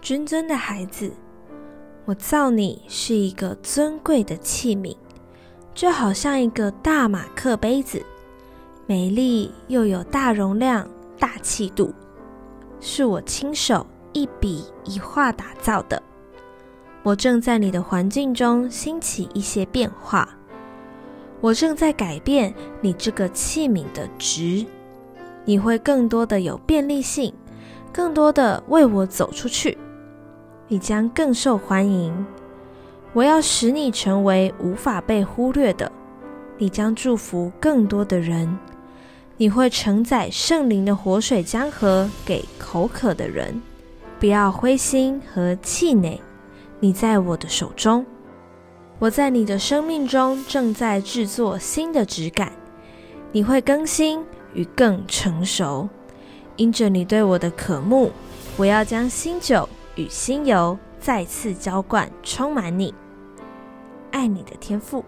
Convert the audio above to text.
君尊的孩子，我造你是一个尊贵的器皿，就好像一个大马克杯子，美丽又有大容量、大气度，是我亲手一笔一画打造的。我正在你的环境中兴起一些变化，我正在改变你这个器皿的值，你会更多的有便利性，更多的为我走出去。你将更受欢迎，我要使你成为无法被忽略的。你将祝福更多的人，你会承载圣灵的活水江河给口渴的人。不要灰心和气馁，你在我的手中，我在你的生命中正在制作新的质感。你会更新与更成熟，因着你对我的渴慕，我要将新酒。与新油再次浇灌，充满你，爱你的天赋。